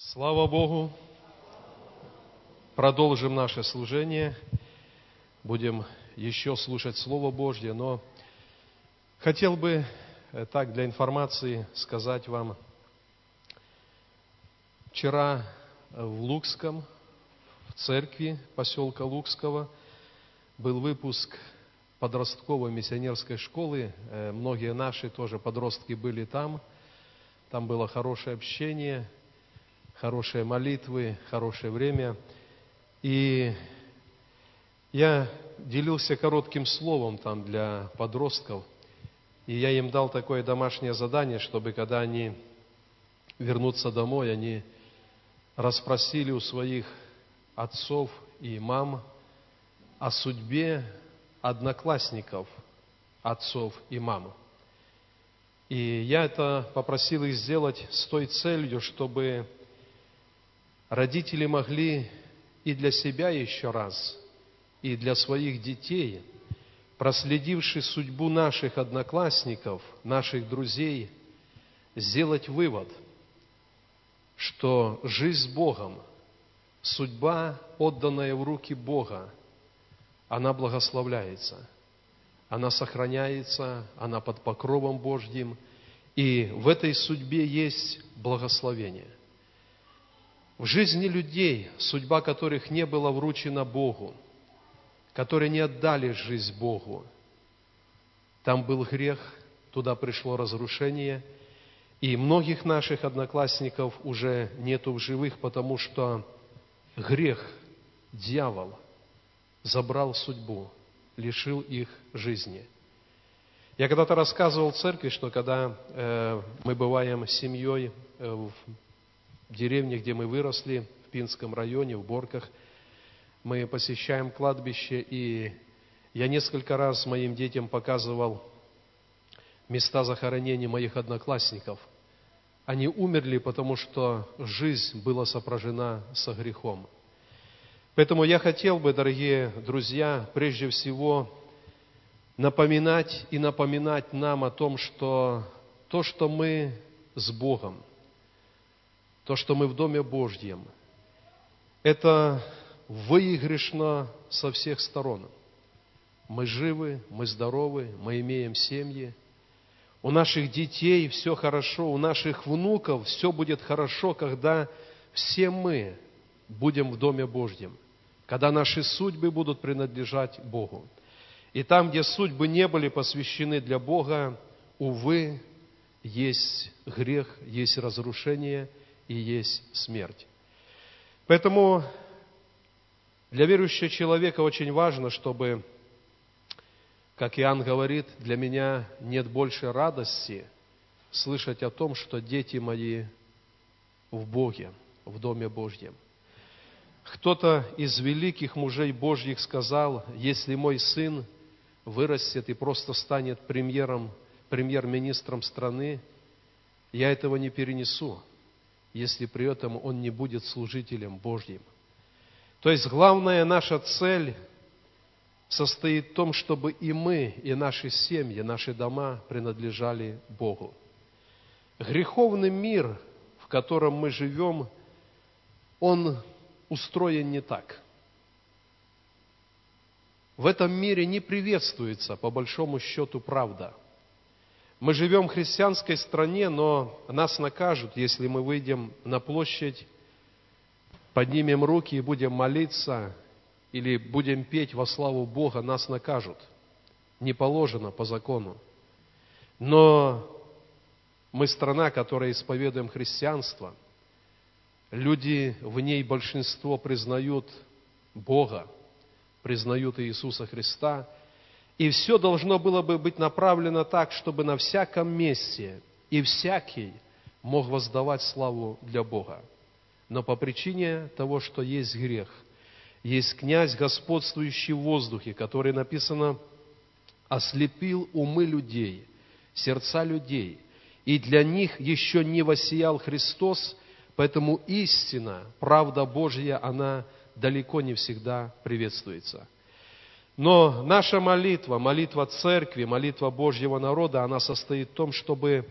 Слава Богу! Продолжим наше служение. Будем еще слушать Слово Божье, но хотел бы э, так для информации сказать вам. Вчера в Лукском, в церкви поселка Лукского, был выпуск подростковой миссионерской школы. Э, многие наши тоже подростки были там. Там было хорошее общение – хорошие молитвы, хорошее время. И я делился коротким словом там для подростков, и я им дал такое домашнее задание, чтобы когда они вернутся домой, они расспросили у своих отцов и мам о судьбе одноклассников, отцов и мам. И я это попросил их сделать с той целью, чтобы родители могли и для себя еще раз, и для своих детей, проследивши судьбу наших одноклассников, наших друзей, сделать вывод, что жизнь с Богом, судьба, отданная в руки Бога, она благословляется, она сохраняется, она под покровом Божьим, и в этой судьбе есть благословение. В жизни людей, судьба которых не была вручена Богу, которые не отдали жизнь Богу, там был грех, туда пришло разрушение, и многих наших одноклассников уже нету в живых, потому что грех, дьявол, забрал судьбу, лишил их жизни. Я когда-то рассказывал в церкви, что когда э, мы бываем семьей э, в деревне, где мы выросли, в Пинском районе, в Борках. Мы посещаем кладбище, и я несколько раз моим детям показывал места захоронения моих одноклассников. Они умерли, потому что жизнь была сопряжена со грехом. Поэтому я хотел бы, дорогие друзья, прежде всего напоминать и напоминать нам о том, что то, что мы с Богом – то, что мы в Доме Божьем, это выигрышно со всех сторон. Мы живы, мы здоровы, мы имеем семьи. У наших детей все хорошо, у наших внуков все будет хорошо, когда все мы будем в Доме Божьем, когда наши судьбы будут принадлежать Богу. И там, где судьбы не были посвящены для Бога, увы, есть грех, есть разрушение – и есть смерть. Поэтому для верующего человека очень важно, чтобы, как Иоанн говорит, для меня нет больше радости слышать о том, что дети мои в Боге, в Доме Божьем. Кто-то из великих мужей Божьих сказал, если мой сын вырастет и просто станет премьером, премьер-министром страны, я этого не перенесу если при этом он не будет служителем Божьим. То есть главная наша цель состоит в том, чтобы и мы, и наши семьи, наши дома принадлежали Богу. Греховный мир, в котором мы живем, он устроен не так. В этом мире не приветствуется, по большому счету, правда – мы живем в христианской стране, но нас накажут, если мы выйдем на площадь, поднимем руки и будем молиться, или будем петь во славу Бога, нас накажут. Не положено по закону. Но мы страна, которая исповедуем христианство. Люди в ней большинство признают Бога, признают Иисуса Христа – и все должно было бы быть направлено так, чтобы на всяком месте и всякий мог воздавать славу для Бога. Но по причине того, что есть грех, есть князь, господствующий в воздухе, который написано, ослепил умы людей, сердца людей, и для них еще не воссиял Христос, поэтому истина, правда Божья, она далеко не всегда приветствуется – но наша молитва, молитва церкви, молитва Божьего народа, она состоит в том, чтобы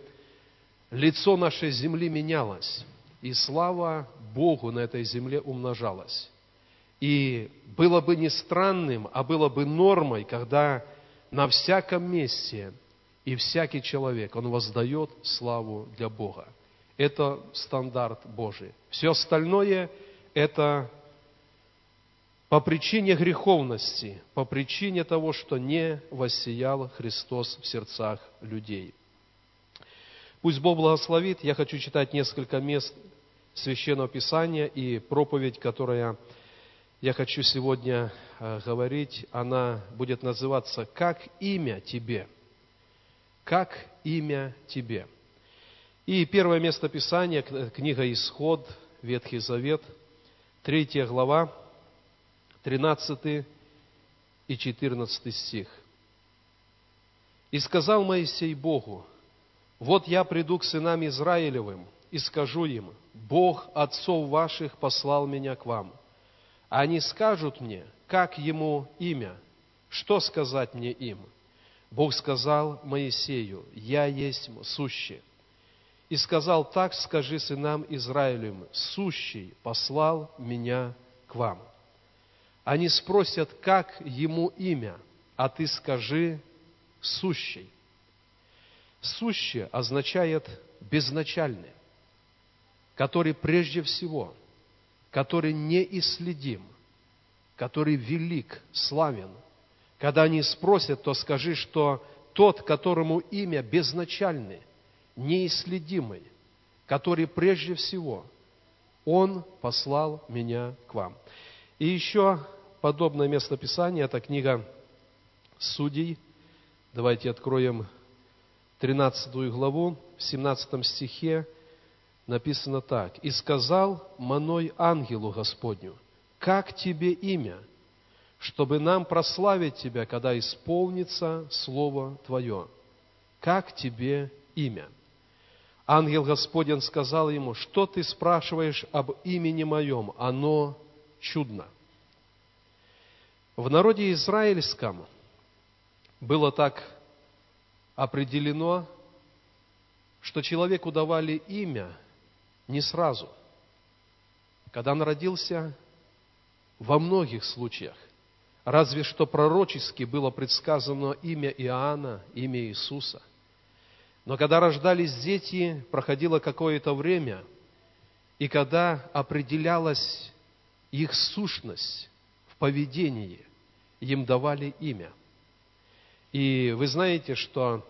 лицо нашей земли менялось. И слава Богу на этой земле умножалась. И было бы не странным, а было бы нормой, когда на всяком месте и всякий человек, он воздает славу для Бога. Это стандарт Божий. Все остальное – это по причине греховности, по причине того, что не воссиял Христос в сердцах людей. Пусть Бог благословит. Я хочу читать несколько мест Священного Писания и проповедь, которая я хочу сегодня э, говорить, она будет называться «Как имя тебе?» «Как имя тебе?» И первое место Писания, книга Исход, Ветхий Завет, третья глава, 13 и 14 стих. «И сказал Моисей Богу, вот я приду к сынам Израилевым и скажу им, Бог отцов ваших послал меня к вам. Они скажут мне, как ему имя, что сказать мне им? Бог сказал Моисею, я есть сущий. И сказал, так скажи сынам Израилевым, сущий послал меня к вам. Они спросят, как ему имя, а ты скажи, сущий. Сущее означает безначальный, который прежде всего, который неисследим, который велик, славен. Когда они спросят, то скажи, что тот, которому имя безначальный, неисследимый, который прежде всего, Он послал меня к вам. И еще подобное местописание, это книга Судей. Давайте откроем 13 главу, в 17 стихе написано так. «И сказал Маной ангелу Господню, как тебе имя, чтобы нам прославить тебя, когда исполнится Слово Твое? Как тебе имя?» Ангел Господень сказал ему, что ты спрашиваешь об имени моем? Оно чудно. В народе израильском было так определено, что человеку давали имя не сразу. Когда он родился, во многих случаях, разве что пророчески было предсказано имя Иоанна, имя Иисуса. Но когда рождались дети, проходило какое-то время, и когда определялась их сущность в поведении, им давали имя – и вы знаете, что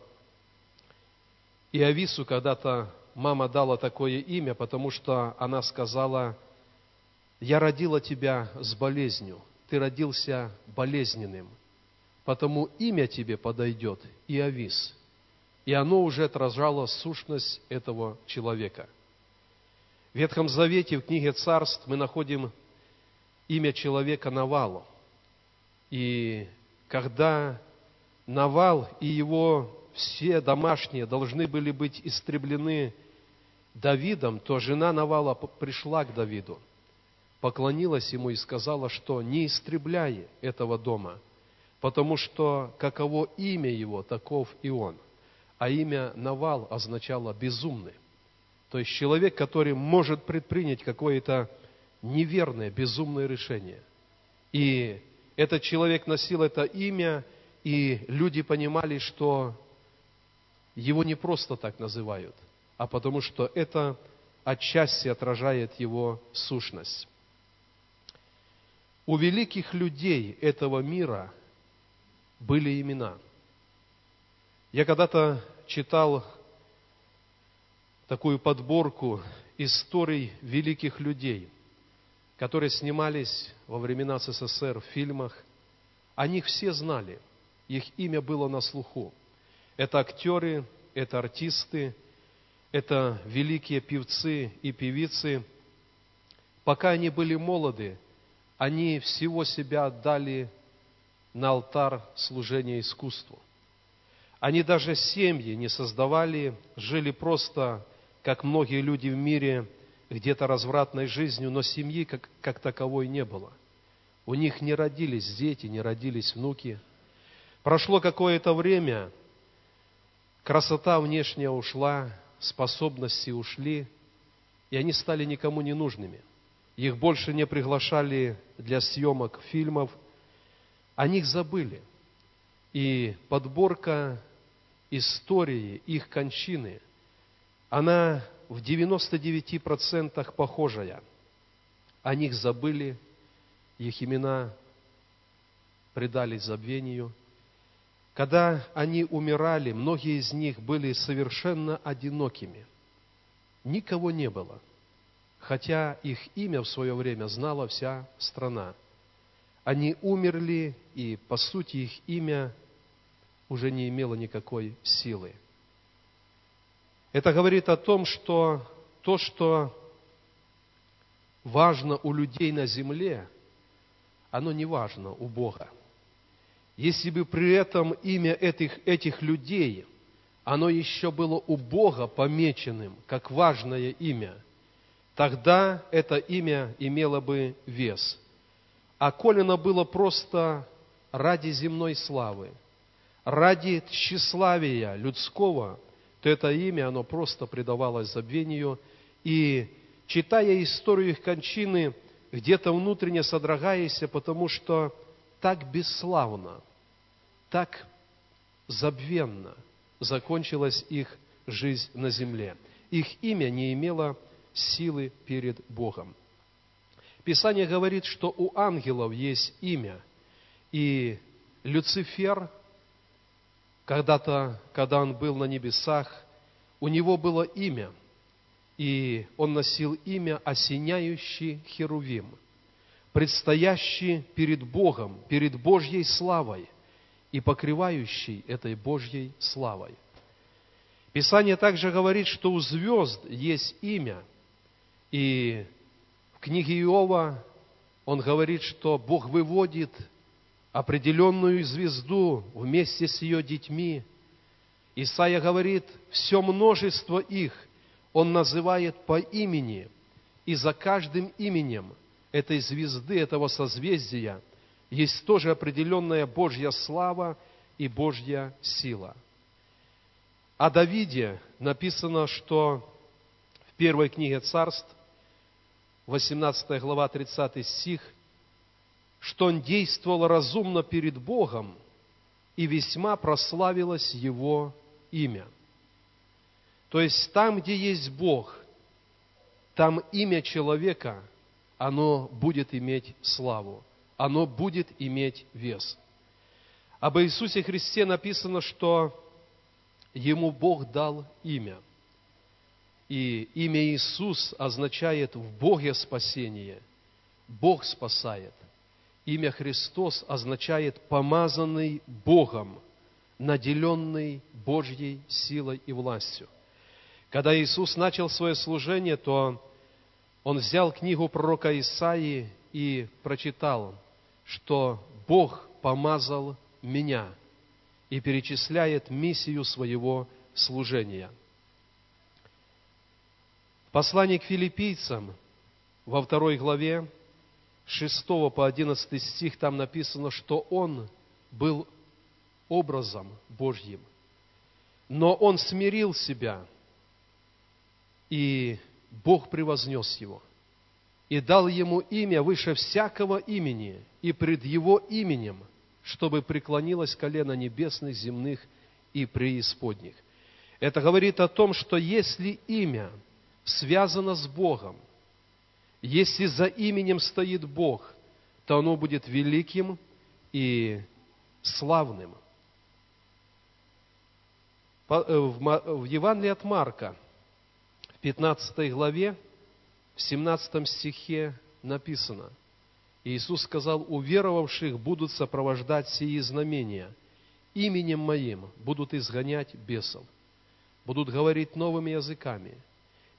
Иовису когда-то мама дала такое имя, потому что она сказала, я родила тебя с болезнью, ты родился болезненным, потому имя тебе подойдет Иовис. И оно уже отражало сущность этого человека. В Ветхом Завете, в книге Царств, мы находим имя человека Навалу. И когда Навал и его все домашние должны были быть истреблены Давидом, то жена Навала пришла к Давиду, поклонилась ему и сказала, что не истребляй этого дома, потому что каково имя его, таков и он. А имя Навал означало безумный. То есть человек, который может предпринять какое-то неверное, безумное решение. И этот человек носил это имя – и люди понимали, что его не просто так называют, а потому что это отчасти отражает его сущность. У великих людей этого мира были имена. Я когда-то читал такую подборку историй великих людей, которые снимались во времена СССР в фильмах. О них все знали – их имя было на слуху. Это актеры, это артисты, это великие певцы и певицы. Пока они были молоды, они всего себя отдали на алтарь служения искусству. Они даже семьи не создавали, жили просто, как многие люди в мире, где-то развратной жизнью, но семьи как, как таковой не было. У них не родились дети, не родились внуки – Прошло какое-то время, красота внешняя ушла, способности ушли, и они стали никому не нужными. их больше не приглашали для съемок фильмов, о них забыли. И подборка истории их кончины, она в 99% похожая. О них забыли, их имена предались забвению. Когда они умирали, многие из них были совершенно одинокими. Никого не было, хотя их имя в свое время знала вся страна. Они умерли, и, по сути, их имя уже не имело никакой силы. Это говорит о том, что то, что важно у людей на земле, оно не важно у Бога. Если бы при этом имя этих, этих людей, оно еще было у Бога помеченным, как важное имя, тогда это имя имело бы вес. А коли было просто ради земной славы, ради тщеславия людского, то это имя, оно просто предавалось забвению. И читая историю их кончины, где-то внутренне содрогаясь, потому что так бесславно, так забвенно закончилась их жизнь на земле. Их имя не имело силы перед Богом. Писание говорит, что у ангелов есть имя, и Люцифер когда-то, когда он был на небесах, у него было имя, и он носил имя осеняющий Херувим, предстоящий перед Богом, перед Божьей славой и покрывающий этой Божьей славой. Писание также говорит, что у звезд есть имя, и в книге Иова он говорит, что Бог выводит определенную звезду вместе с ее детьми. Исаия говорит, все множество их он называет по имени, и за каждым именем этой звезды, этого созвездия, есть тоже определенная Божья слава и Божья сила. О Давиде написано, что в первой книге царств, 18 глава, 30 стих – что он действовал разумно перед Богом, и весьма прославилось его имя. То есть там, где есть Бог, там имя человека, оно будет иметь славу, оно будет иметь вес. Об Иисусе Христе написано, что Ему Бог дал имя. И имя Иисус означает в Боге спасение. Бог спасает – Имя Христос означает помазанный Богом, наделенный Божьей силой и властью. Когда Иисус начал свое служение, то Он взял книгу пророка Исаии и прочитал, что Бог помазал меня и перечисляет миссию своего служения. Послание к филиппийцам во второй главе 6 по 11 стих там написано, что он был образом Божьим. Но он смирил себя, и Бог превознес его, и дал ему имя выше всякого имени, и пред его именем, чтобы преклонилось колено небесных, земных и преисподних. Это говорит о том, что если имя связано с Богом, если за именем стоит Бог, то оно будет великим и славным. Э, в Евангелии от Марка, в 15 главе, в 17 стихе написано, Иисус сказал, уверовавших будут сопровождать сии знамения, именем Моим будут изгонять бесов, будут говорить новыми языками –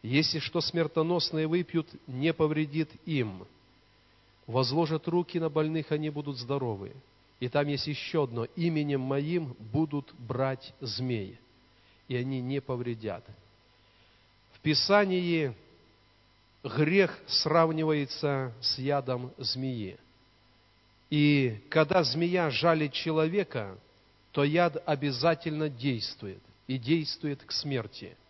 если что смертоносное выпьют, не повредит им. Возложат руки на больных, они будут здоровы. И там есть еще одно. Именем моим будут брать змеи, и они не повредят. В Писании грех сравнивается с ядом змеи. И когда змея жалит человека, то яд обязательно действует, и действует к смерти –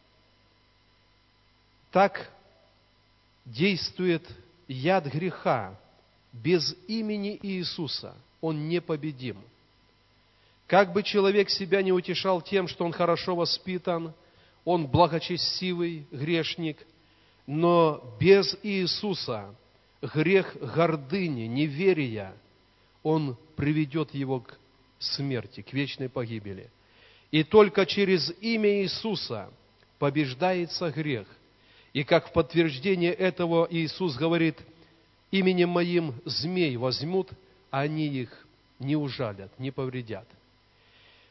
так действует яд греха без имени Иисуса, он непобедим. Как бы человек себя не утешал тем, что он хорошо воспитан, он благочестивый грешник, но без Иисуса грех гордыни, неверия, он приведет его к смерти, к вечной погибели. И только через имя Иисуса побеждается грех. И как в подтверждение этого Иисус говорит, именем моим змей возьмут, а они их не ужалят, не повредят.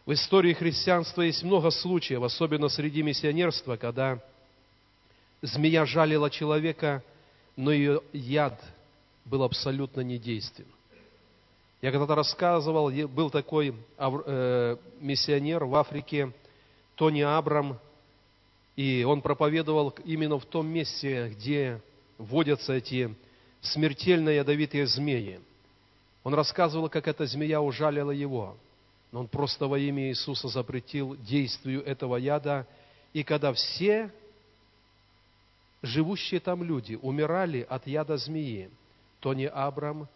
В истории христианства есть много случаев, особенно среди миссионерства, когда змея жалила человека, но ее яд был абсолютно недействен. Я когда-то рассказывал, был такой э, миссионер в Африке, Тони Абрам, и он проповедовал именно в том месте, где водятся эти смертельно ядовитые змеи. Он рассказывал, как эта змея ужалила его, но он просто во имя Иисуса запретил действию этого яда, и когда все живущие там люди умирали от яда змеи, Тони Абрам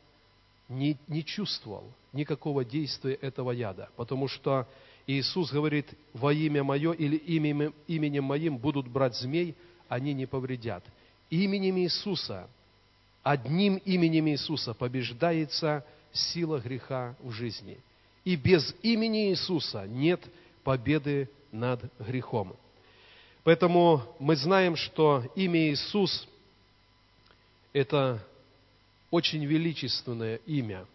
не, не чувствовал никакого действия этого яда, потому что Иисус говорит, во имя Мое или именем, именем Моим будут брать змей, они не повредят. Именем Иисуса, одним именем Иисуса побеждается сила греха в жизни. И без имени Иисуса нет победы над грехом. Поэтому мы знаем, что имя Иисус – это очень величественное имя.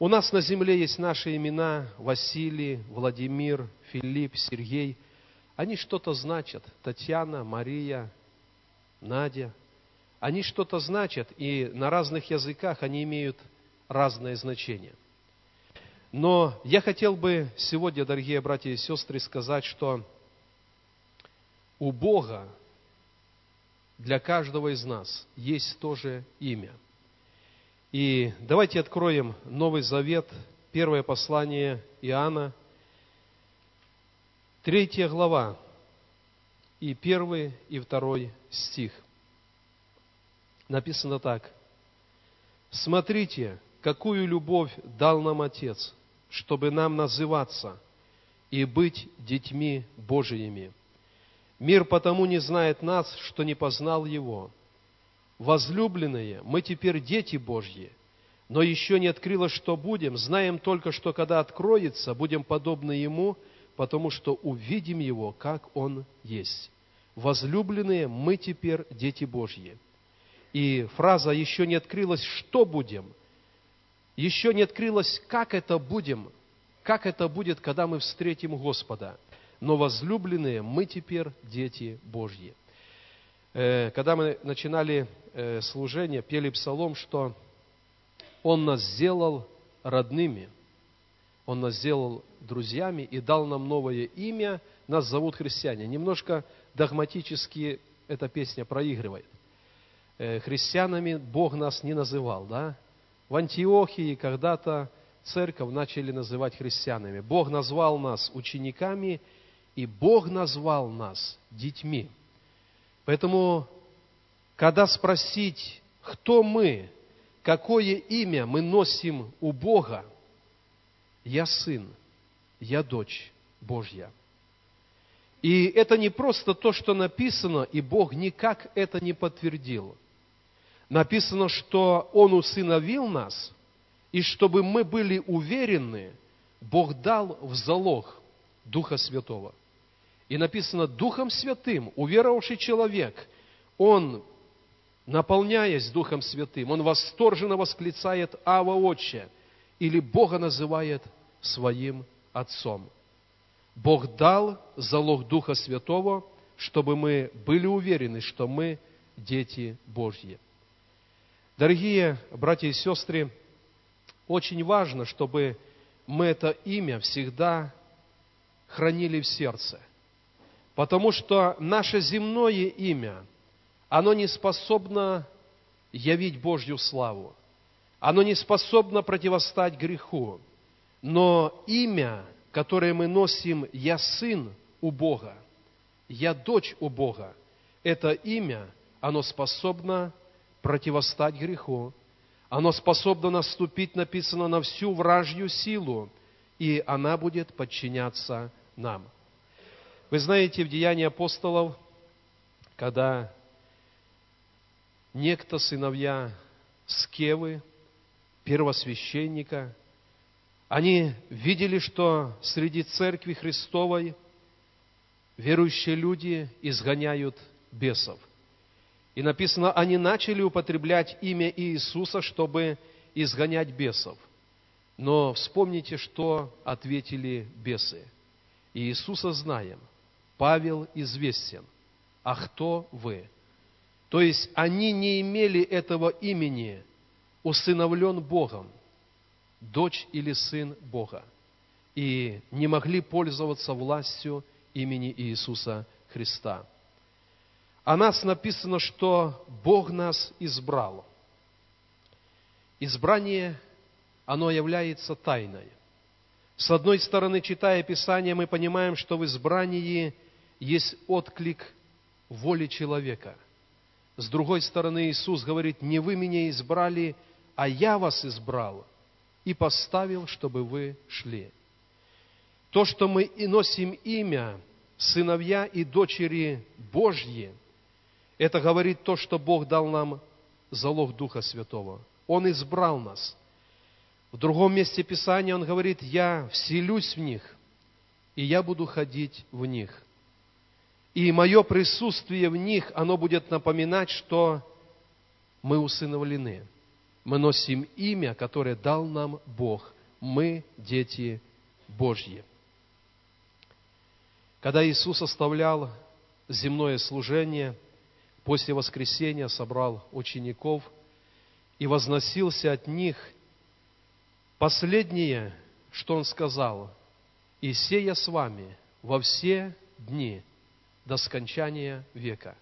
У нас на земле есть наши имена Василий, Владимир, Филипп, Сергей. Они что-то значат. Татьяна, Мария, Надя. Они что-то значат, и на разных языках они имеют разное значение. Но я хотел бы сегодня, дорогие братья и сестры, сказать, что у Бога для каждого из нас есть тоже имя – и давайте откроем Новый Завет, первое послание Иоанна, третья глава, и первый, и второй стих. Написано так. «Смотрите, какую любовь дал нам Отец, чтобы нам называться и быть детьми Божиими. Мир потому не знает нас, что не познал Его. Возлюбленные, мы теперь дети Божьи, но еще не открылось, что будем. Знаем только, что когда откроется, будем подобны Ему, потому что увидим Его, как Он есть. Возлюбленные, мы теперь дети Божьи. И фраза «еще не открылось, что будем», еще не открылось, как это будем, как это будет, когда мы встретим Господа. Но возлюбленные, мы теперь дети Божьи. Э, когда мы начинали э, служение, пели псалом, что Он нас сделал родными, Он нас сделал друзьями и дал нам новое имя, нас зовут христиане. Немножко догматически эта песня проигрывает. Э, христианами Бог нас не называл, да? В Антиохии когда-то церковь начали называть христианами. Бог назвал нас учениками, и Бог назвал нас детьми. Поэтому, когда спросить, кто мы, какое имя мы носим у Бога, я сын, я дочь Божья. И это не просто то, что написано, и Бог никак это не подтвердил. Написано, что Он усыновил нас, и чтобы мы были уверены, Бог дал в залог Духа Святого – и написано, Духом Святым, уверовавший человек, он, наполняясь Духом Святым, он восторженно восклицает «Ава Отче» или Бога называет своим Отцом. Бог дал залог Духа Святого, чтобы мы были уверены, что мы дети Божьи. Дорогие братья и сестры, очень важно, чтобы мы это имя всегда хранили в сердце. Потому что наше земное имя, оно не способно явить Божью славу. Оно не способно противостать греху. Но имя, которое мы носим «Я сын у Бога», «Я дочь у Бога», это имя, оно способно противостать греху. Оно способно наступить, написано, на всю вражью силу, и она будет подчиняться нам. Вы знаете, в Деянии апостолов, когда некто сыновья Скевы, первосвященника, они видели, что среди церкви Христовой верующие люди изгоняют бесов. И написано, они начали употреблять имя Иисуса, чтобы изгонять бесов. Но вспомните, что ответили бесы. Иисуса знаем, Павел известен, а кто вы? То есть они не имели этого имени, усыновлен Богом, дочь или сын Бога, и не могли пользоваться властью имени Иисуса Христа. О нас написано, что Бог нас избрал. Избрание, оно является тайной. С одной стороны, читая Писание, мы понимаем, что в избрании есть отклик воли человека. С другой стороны, Иисус говорит, не вы меня избрали, а я вас избрал и поставил, чтобы вы шли. То, что мы и носим имя, сыновья и дочери Божьи, это говорит то, что Бог дал нам залог Духа Святого. Он избрал нас. В другом месте Писания Он говорит, я вселюсь в них, и я буду ходить в них. И мое присутствие в них, оно будет напоминать, что мы усыновлены. Мы носим имя, которое дал нам Бог. Мы дети Божьи. Когда Иисус оставлял земное служение, после воскресения собрал учеников и возносился от них, последнее, что Он сказал, «И сея с вами во все дни до скончания века».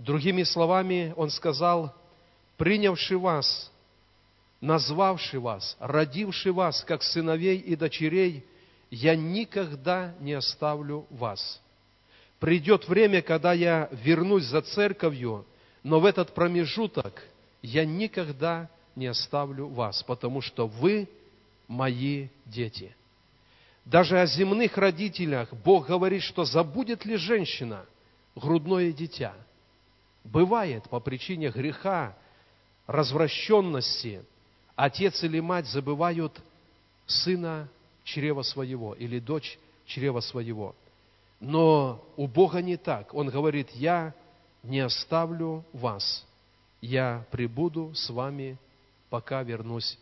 Другими словами, Он сказал, «Принявший вас, назвавший вас, родивший вас, как сыновей и дочерей – я никогда не оставлю вас. Придет время, когда я вернусь за церковью, но в этот промежуток я никогда не оставлю вас, потому что вы мои дети. Даже о земных родителях Бог говорит, что забудет ли женщина грудное дитя. Бывает по причине греха, развращенности, отец или мать забывают сына чрева своего или дочь чрева своего. Но у Бога не так. Он говорит, я не оставлю вас, я прибуду с вами, пока вернусь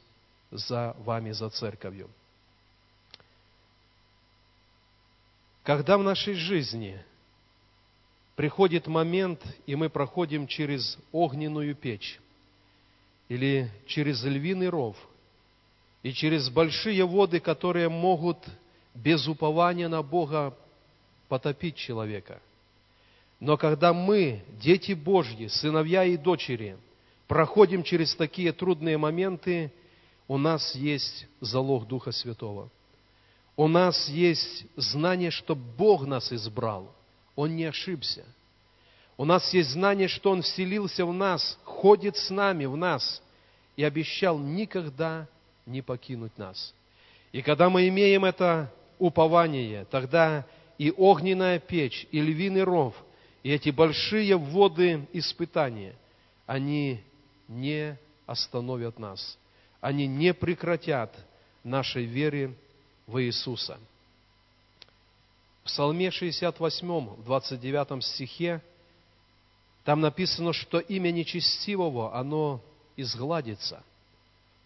за вами, за церковью. Когда в нашей жизни приходит момент, и мы проходим через огненную печь или через львиный ров – и через большие воды, которые могут без упования на Бога потопить человека. Но когда мы, дети Божьи, сыновья и дочери, проходим через такие трудные моменты, у нас есть залог Духа Святого. У нас есть знание, что Бог нас избрал. Он не ошибся. У нас есть знание, что Он вселился в нас, ходит с нами, в нас, и обещал никогда не покинуть нас. И когда мы имеем это упование, тогда и огненная печь, и львиный ров, и эти большие воды испытания, они не остановят нас. Они не прекратят нашей веры в Иисуса. В Псалме 68, 29 стихе, там написано, что имя нечестивого, оно изгладится –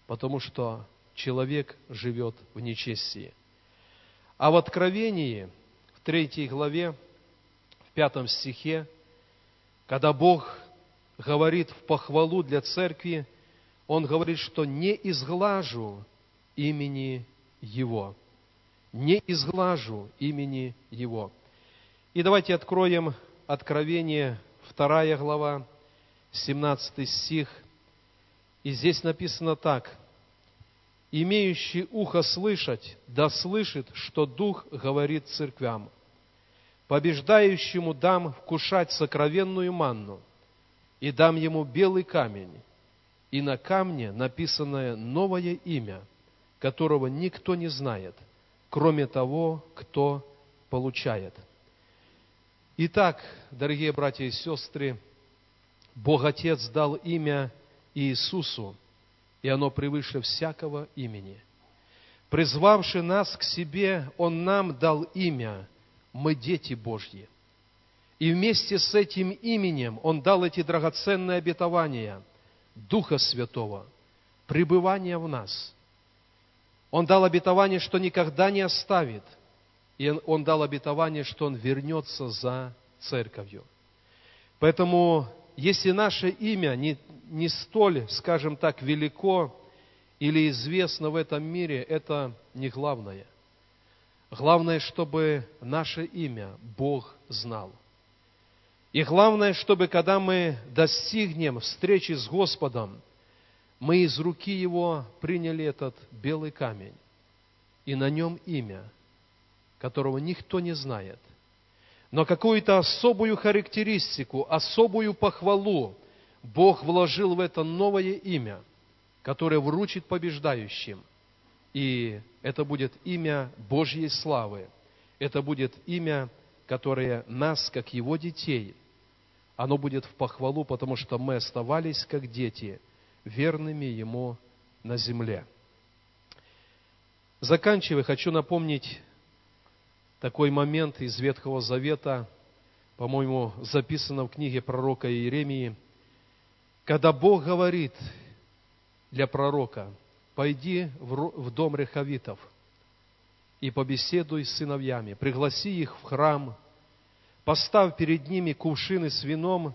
потому что человек живет в нечестии. А в Откровении, в третьей главе, в пятом стихе, когда Бог говорит в похвалу для церкви, Он говорит, что не изглажу имени Его. Не изглажу имени Его. И давайте откроем Откровение, вторая глава, 17 стих – и здесь написано так. «Имеющий ухо слышать, да слышит, что Дух говорит церквям. Побеждающему дам вкушать сокровенную манну, и дам ему белый камень, и на камне написанное новое имя, которого никто не знает, кроме того, кто получает. Итак, дорогие братья и сестры, Бог Отец дал имя Иисусу, и оно превыше всякого имени. Призвавши нас к себе, Он нам дал имя, мы дети Божьи. И вместе с этим именем Он дал эти драгоценные обетования Духа Святого, пребывание в нас. Он дал обетование, что никогда не оставит. И Он дал обетование, что Он вернется за церковью. Поэтому, если наше имя не, не столь, скажем так, велико или известно в этом мире, это не главное. Главное, чтобы наше имя Бог знал – и главное, чтобы когда мы достигнем встречи с Господом, мы из руки Его приняли этот белый камень, и на нем имя, которого никто не знает. Но какую-то особую характеристику, особую похвалу Бог вложил в это новое имя, которое вручит побеждающим. И это будет имя Божьей славы. Это будет имя которое нас, как Его детей, оно будет в похвалу, потому что мы оставались, как дети, верными Ему на земле. Заканчивая, хочу напомнить такой момент из Ветхого Завета, по-моему, записано в книге пророка Иеремии, когда Бог говорит для пророка, пойди в дом рехавитов – и побеседуй с сыновьями, пригласи их в храм, поставь перед ними кувшины с вином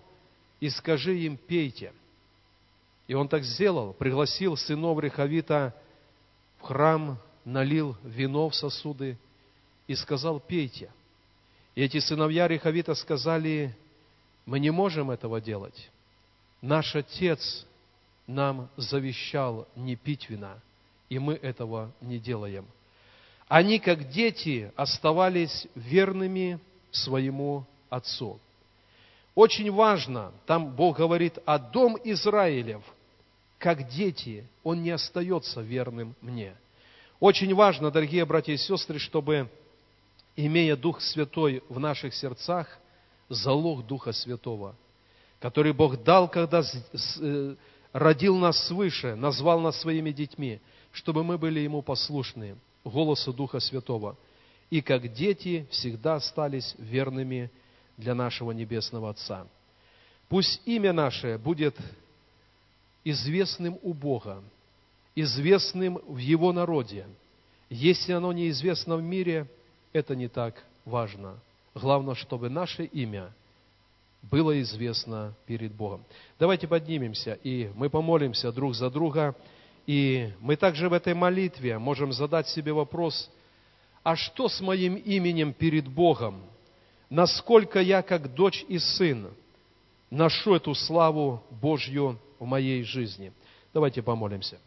и скажи им, пейте. И он так сделал, пригласил сынов Рехавита в храм, налил вино в сосуды и сказал, пейте. И эти сыновья Рехавита сказали, мы не можем этого делать. Наш отец нам завещал не пить вина, и мы этого не делаем они, как дети, оставались верными своему отцу. Очень важно, там Бог говорит, а дом Израилев, как дети, он не остается верным мне. Очень важно, дорогие братья и сестры, чтобы, имея Дух Святой в наших сердцах, залог Духа Святого, который Бог дал, когда э, родил нас свыше, назвал нас своими детьми, чтобы мы были Ему послушны, голосу Духа Святого, и как дети всегда остались верными для нашего Небесного Отца. Пусть имя наше будет известным у Бога, известным в Его народе. Если оно неизвестно в мире, это не так важно. Главное, чтобы наше имя было известно перед Богом. Давайте поднимемся, и мы помолимся друг за друга. И мы также в этой молитве можем задать себе вопрос, а что с моим именем перед Богом? Насколько я, как дочь и сын, ношу эту славу Божью в моей жизни? Давайте помолимся.